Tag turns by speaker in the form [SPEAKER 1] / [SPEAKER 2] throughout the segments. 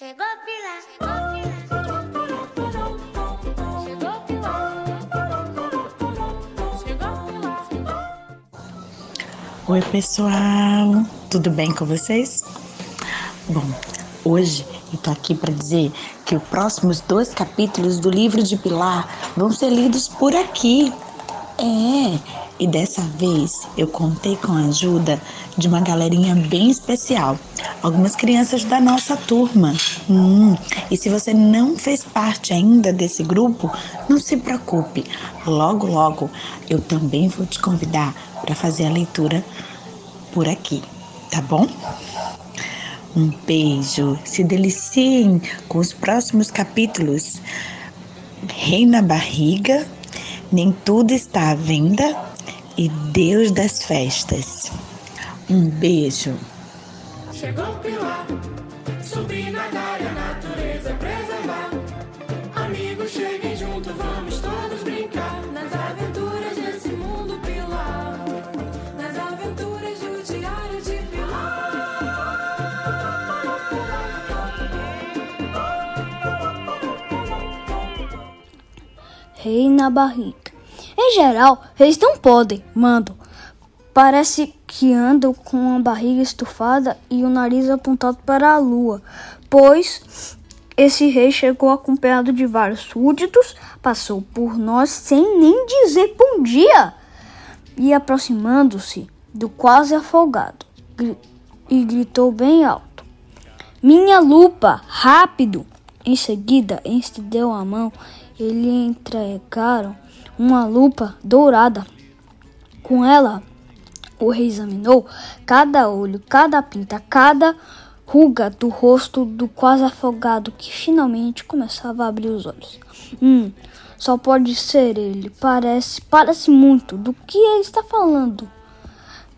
[SPEAKER 1] Chegou Pilar, chegou Pilar. Chegou Pilar.
[SPEAKER 2] Oi, pessoal, tudo bem com vocês? Bom, hoje eu tô aqui para dizer que os próximos dois capítulos do livro de Pilar vão ser lidos por aqui. É, e dessa vez eu contei com a ajuda de uma galerinha bem especial, algumas crianças da nossa turma. Hum, e se você não fez parte ainda desse grupo, não se preocupe, logo, logo eu também vou te convidar para fazer a leitura por aqui, tá bom? Um beijo, se deliciem com os próximos capítulos. Rei na barriga, nem tudo está à venda e Deus das festas. Um beijo.
[SPEAKER 3] Chegou Pilar, subir, nadar e a natureza preservar. Amigos, cheguem junto, vamos todos brincar nas aventuras desse mundo Pilar. Nas aventuras do Diário de
[SPEAKER 4] Rei na barriga. Em geral, reis não podem, mandam. Parece que andam com a barriga estufada e o nariz apontado para a lua, pois esse rei chegou acompanhado de vários súditos, passou por nós sem nem dizer bom dia e aproximando-se do quase afogado e gritou bem alto: Minha lupa, rápido! Em seguida, estendeu a mão e lhe entregaram uma lupa dourada. Com ela, o rei examinou cada olho, cada pinta, cada ruga do rosto do quase afogado que finalmente começava a abrir os olhos. Hum, só pode ser ele. Parece, parece muito. Do que ele está falando?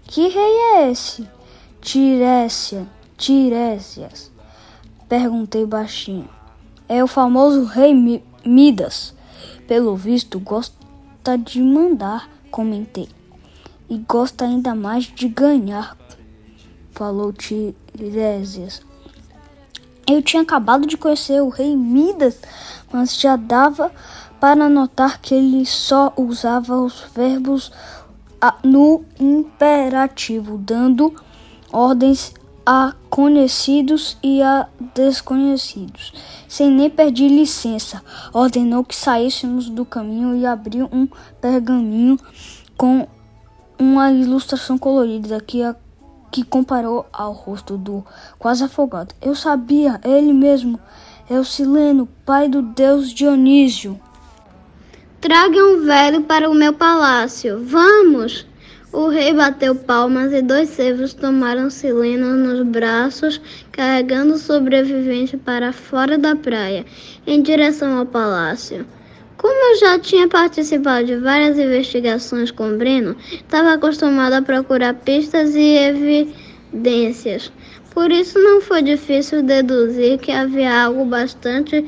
[SPEAKER 4] Que rei é esse? Tirécia, Tirésias. Perguntei baixinho. É o famoso rei Mi- Midas. Pelo visto, gosta de mandar, comentei. E gosta ainda mais de ganhar, falou Tiresias. Eu tinha acabado de conhecer o rei Midas, mas já dava para notar que ele só usava os verbos no imperativo, dando ordens a conhecidos e a desconhecidos. Sem nem pedir licença, ordenou que saíssemos do caminho e abriu um pergaminho com uma ilustração colorida que, a, que comparou ao rosto do quase afogado. Eu sabia, ele mesmo, é o Sileno, pai do deus Dionísio.
[SPEAKER 5] Traga um velho para o meu palácio. Vamos! O rei bateu palmas e dois servos tomaram Sileno nos braços, carregando o sobrevivente para fora da praia, em direção ao palácio. Como eu já tinha participado de várias investigações com Breno, estava acostumado a procurar pistas e evidências. Por isso não foi difícil deduzir que havia algo bastante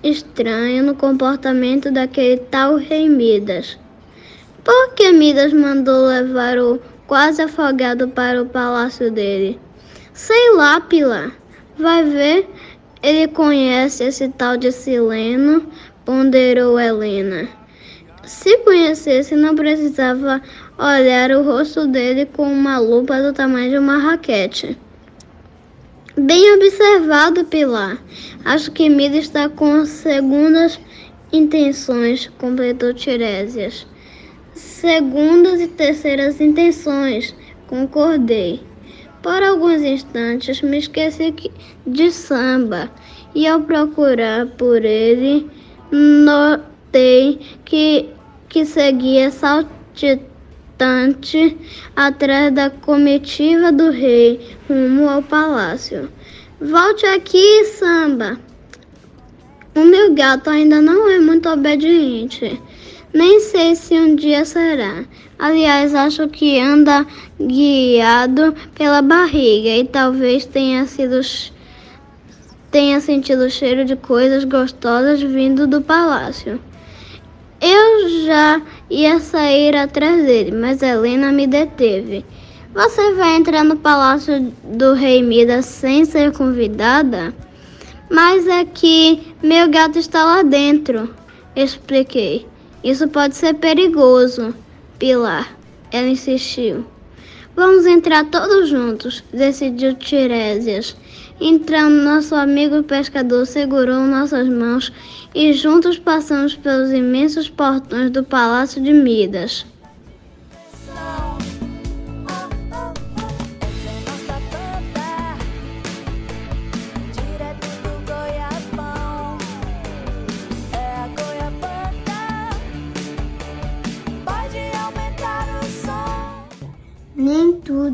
[SPEAKER 5] estranho no comportamento daquele tal rei Midas. Por que Midas mandou levar o quase afogado para o palácio dele? Sei lá, Pilar. Vai ver, ele conhece esse tal de Sileno, ponderou Helena. Se conhecesse, não precisava olhar o rosto dele com uma lupa do tamanho de uma raquete. Bem observado, Pilar. Acho que Mida está com segundas intenções, completou Tiresias. Segundas e terceiras intenções, concordei. Por alguns instantes me esqueci que- de samba e ao procurar por ele, notei que, que seguia saltitante atrás da comitiva do rei rumo ao palácio. Volte aqui, samba! O meu gato ainda não é muito obediente. Nem sei se um dia será. Aliás, acho que anda guiado pela barriga e talvez tenha sido tenha sentido o cheiro de coisas gostosas vindo do palácio. Eu já ia sair atrás dele, mas Helena me deteve. Você vai entrar no palácio do rei Midas sem ser convidada?
[SPEAKER 6] Mas é que meu gato está lá dentro, expliquei. Isso pode ser perigoso, Pilar. Ela insistiu. Vamos entrar todos juntos, decidiu Tiresias. Entrando, nosso amigo pescador segurou nossas mãos e juntos passamos pelos imensos portões do Palácio de Midas.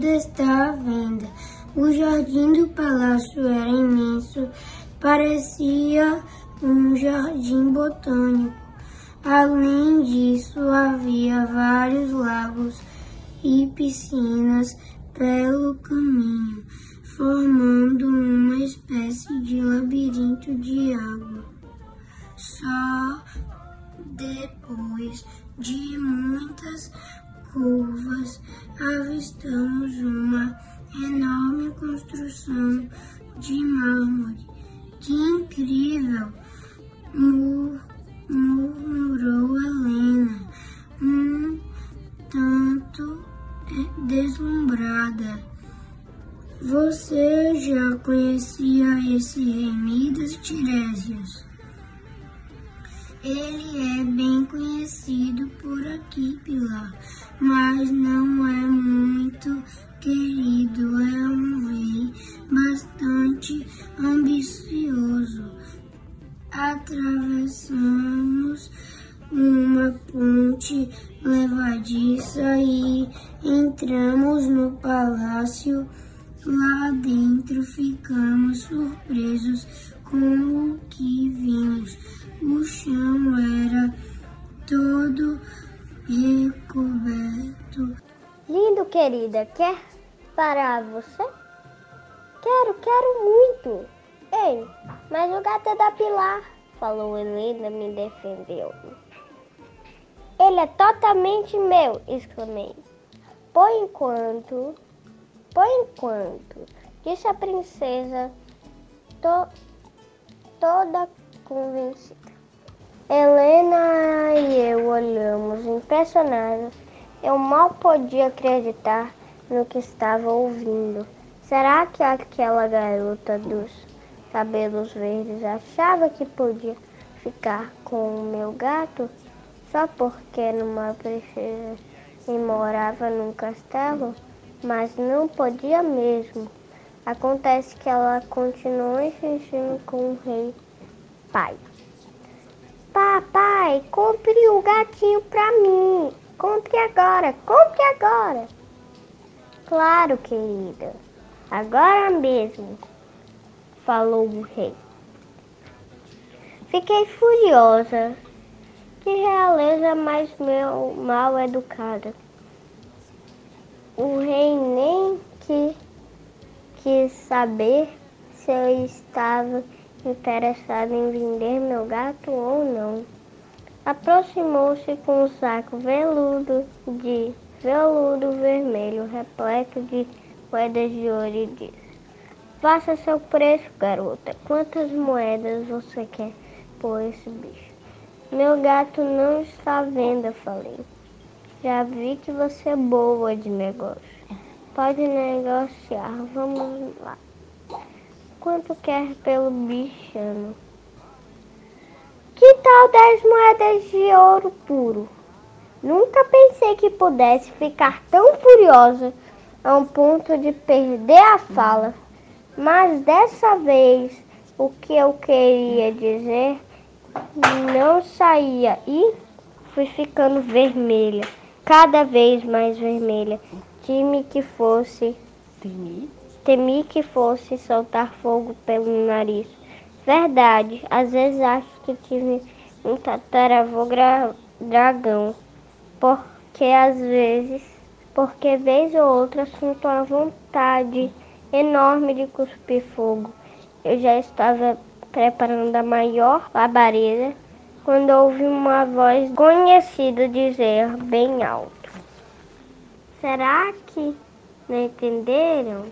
[SPEAKER 7] Tudo está à venda. O jardim do palácio era imenso, parecia um jardim botânico. Além disso, havia vários lagos e piscinas pelo caminho, formando uma espécie de labirinto de água. Só depois de muitas curvas, avistamos uma enorme construção de mármore. Que incrível! Mur- murmurou Helena, um tanto eh, deslumbrada. Você já conhecia esse rei Midas Tiresias? Ele é bem conhecido por aqui, Pilar, mas não é muito querido. É um
[SPEAKER 6] quer parar você? Quero, quero muito. Ei, mas o gato é da Pilar, falou Helena, me defendeu. Ele é totalmente meu, exclamei. Por enquanto, por enquanto, disse a princesa, to- toda convencida. Helena e eu olhamos impressionados. Eu mal podia acreditar no que estava ouvindo. Será que aquela garota dos cabelos verdes achava que podia ficar com o meu gato só porque era uma princesa e morava num castelo? Mas não podia mesmo. Acontece que ela continuou insistindo com o rei pai. Papai, compre o gatinho pra mim. Compre agora, compre agora. Claro, querida. Agora mesmo, falou o rei. Fiquei furiosa. Que realeza mais meu, mal educada. O rei nem que quis saber se eu estava interessado em vender meu gato ou não. Aproximou-se com um saco veludo de veludo vermelho repleto de moedas de ouro e disse: Faça seu preço, garota. Quantas moedas você quer por esse bicho? Meu gato não está à venda, falei. Já vi que você é boa de negócio. Pode negociar, vamos lá. Quanto quer pelo bichano? Que tal 10 moedas de ouro puro? Nunca pensei que pudesse ficar tão furiosa a um ponto de perder a fala. Mas dessa vez o que eu queria dizer não saía e fui ficando vermelha, cada vez mais vermelha. Temi que fosse,
[SPEAKER 8] Temi?
[SPEAKER 6] temi que fosse soltar fogo pelo nariz. Verdade, às vezes acho que tive um tataravô dragão, porque às vezes, porque vez ou outra sinto uma vontade enorme de cuspir fogo. Eu já estava preparando a maior labareda quando ouvi uma voz conhecida dizer bem alto: Será que não entenderam?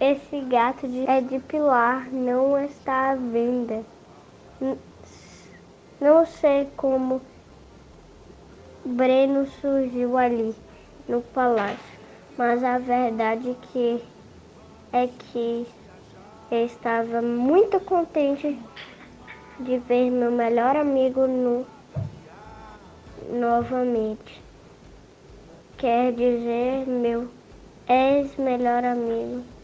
[SPEAKER 6] Esse gato de- é de Pilar, não está à venda. Não sei como Breno surgiu ali no palácio, mas a verdade que é que estava muito contente de ver meu melhor amigo no, novamente. Quer dizer, meu ex-melhor amigo.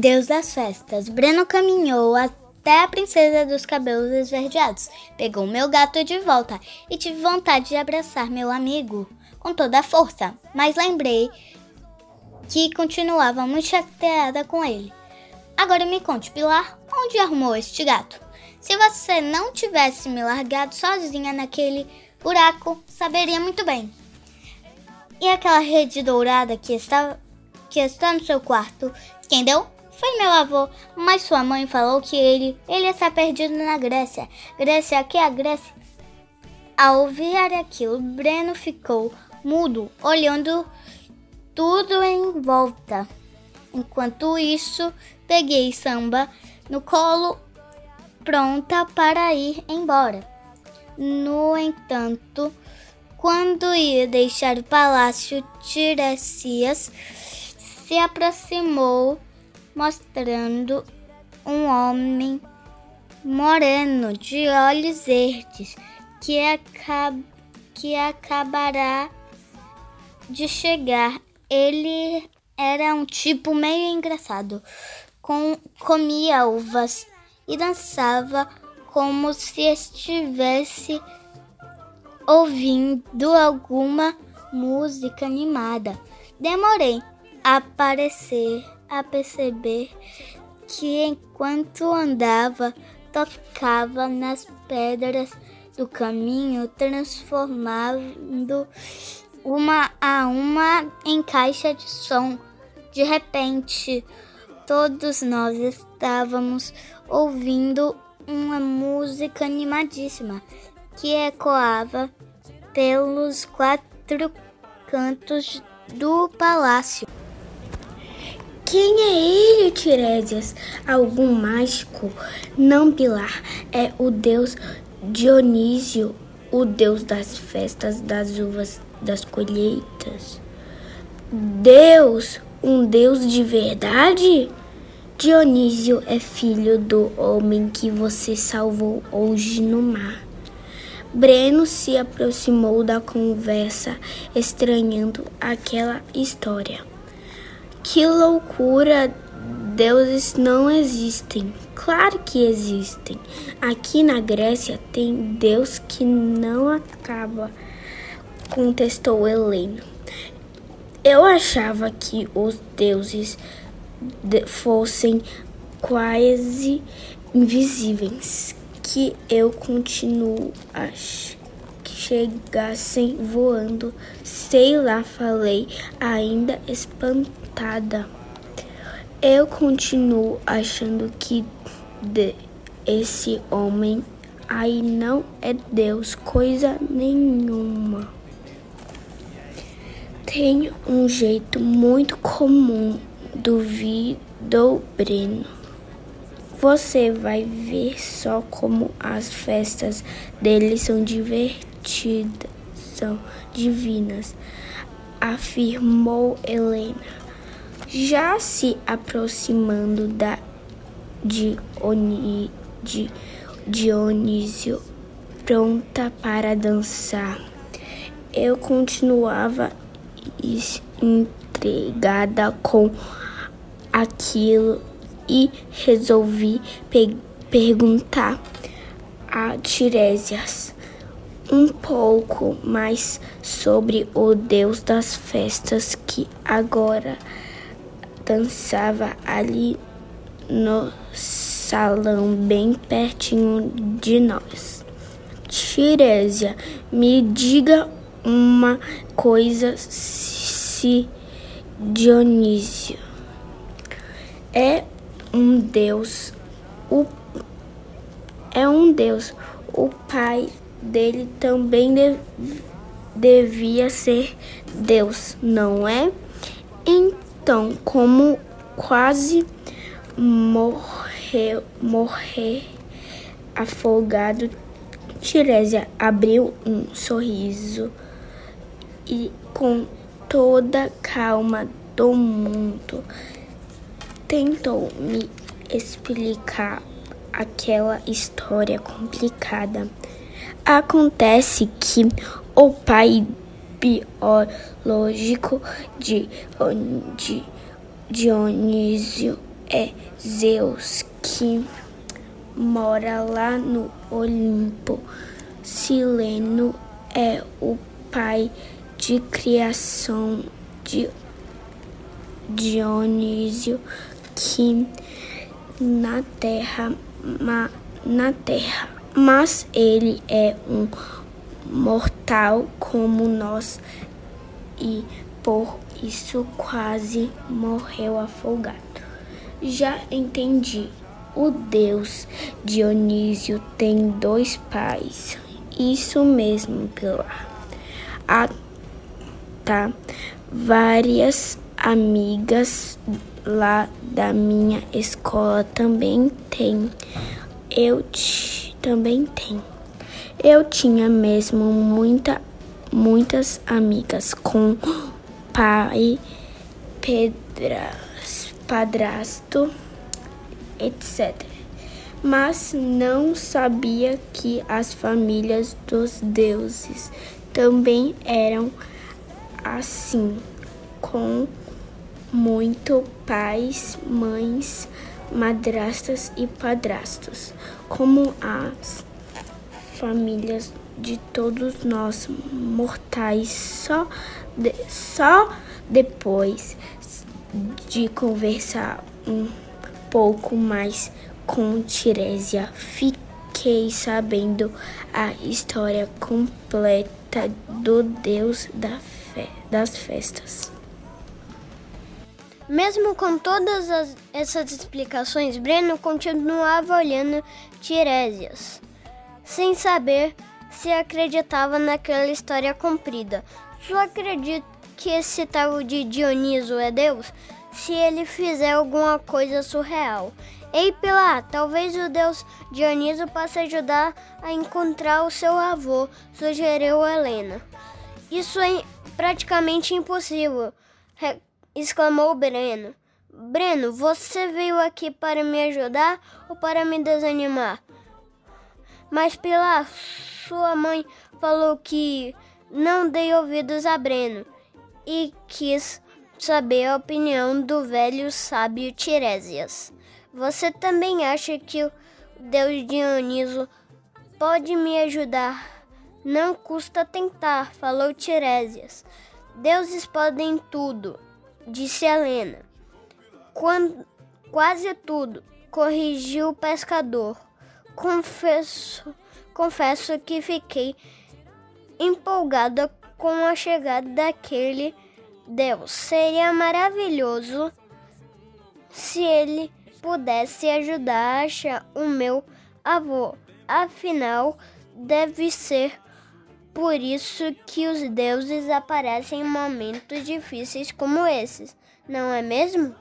[SPEAKER 9] Deus das festas. Breno caminhou até a princesa dos cabelos esverdeados, pegou meu gato de volta e tive vontade de abraçar meu amigo com toda a força, mas lembrei que continuava muito chateada com ele. Agora me conte, Pilar, onde arrumou este gato? Se você não tivesse me largado sozinha naquele buraco, saberia muito bem. E aquela rede dourada que está, que está no seu quarto, quem deu? Foi meu avô, mas sua mãe falou que ele, ele está perdido na Grécia. Grécia, que é a Grécia? Ao ouvir aquilo, Breno ficou mudo, olhando tudo em volta. Enquanto isso, peguei samba no colo, pronta para ir embora. No entanto, quando ia deixar o palácio, Tiresias se aproximou, mostrando um homem moreno de olhos verdes que, aca- que acabará de chegar. Ele era um tipo meio engraçado, com, comia uvas e dançava como se estivesse ouvindo alguma música animada. Demorei a aparecer, a perceber que enquanto andava, tocava nas pedras do caminho, transformando uma a uma em caixa de som. De repente, todos nós estávamos ouvindo uma música animadíssima que ecoava pelos quatro cantos do palácio.
[SPEAKER 10] Quem é ele, Tiresias? Algum mágico? Não, Pilar. É o deus Dionísio, o deus das festas, das uvas, das colheitas. Deus? Um deus de verdade? Dionísio é filho do homem que você salvou hoje no mar. Breno se aproximou da conversa, estranhando aquela história. Que loucura! Deuses não existem. Claro que existem. Aqui na Grécia tem Deus que não acaba, contestou Helena. Eu achava que os deuses de- fossem quase invisíveis, que eu continuo a que chegassem voando. Sei lá, falei, ainda espantada. Eu continuo achando que esse homem aí não é Deus, coisa nenhuma. Tem um jeito muito comum, duvidou Breno. Você vai ver só como as festas dele são divertidas, são divinas, afirmou Helena, já se aproximando da Dioni, de Dionísio, pronta para dançar. Eu continuava intrigada com aquilo e resolvi pe- perguntar a Tiresias um pouco mais sobre o deus das festas que agora dançava ali no salão bem pertinho de nós. Tiresia, me diga uma coisa, se Dionísio é um Deus. O é um Deus. O pai dele também de, devia ser Deus, não é? Então, como quase morreu, morrer afogado, Tirésia abriu um sorriso e com toda calma do mundo tentou me explicar aquela história complicada. Acontece que o pai biológico de, Dionísio é Zeus, que mora lá no Olimpo. Sileno é o pai de criação de Dionísio, que na terra ma, na terra, mas ele é um mortal como nós e por isso quase morreu afogado. Já entendi. O deus Dionísio tem dois pais. Isso mesmo, Pilar. Tá. Várias amigas lá da minha escola também tem. Eu também tenho. Eu tinha mesmo muita, muitas amigas com pai, pedras, padrasto, etc. Mas não sabia que as famílias dos deuses também eram assim, com muito pais, mães, madrastas e padrastos, como as famílias de todos nós mortais. Só, de, só depois de conversar um pouco mais com Tirésia, fiquei sabendo a história completa do Deus da fe, das festas.
[SPEAKER 5] Mesmo com todas as, essas explicações, Breno continuava olhando Tiresias, sem saber se acreditava naquela história comprida. Só acredita que esse tal de Dioniso é Deus se ele fizer alguma coisa surreal. Ei, Pilar, talvez o deus Dioniso possa ajudar a encontrar o seu avô, sugeriu Helena. Isso é praticamente impossível, exclamou Breno. Breno, você veio aqui para me ajudar ou para me desanimar? Mas Pilar, sua mãe falou que não dei ouvidos a Breno e quis saber a opinião do velho sábio Tiresias. Você também acha que o Deus Dioniso pode me ajudar? Não custa tentar, falou Tiresias. Deuses podem tudo, disse Helena. Quando, quase tudo, corrigiu o pescador. Confesso, confesso que fiquei empolgada com a chegada daquele Deus. Seria maravilhoso se ele pudesse ajudar a achar o meu avô. Afinal, deve ser por isso que os deuses aparecem em momentos difíceis como esses, não é mesmo?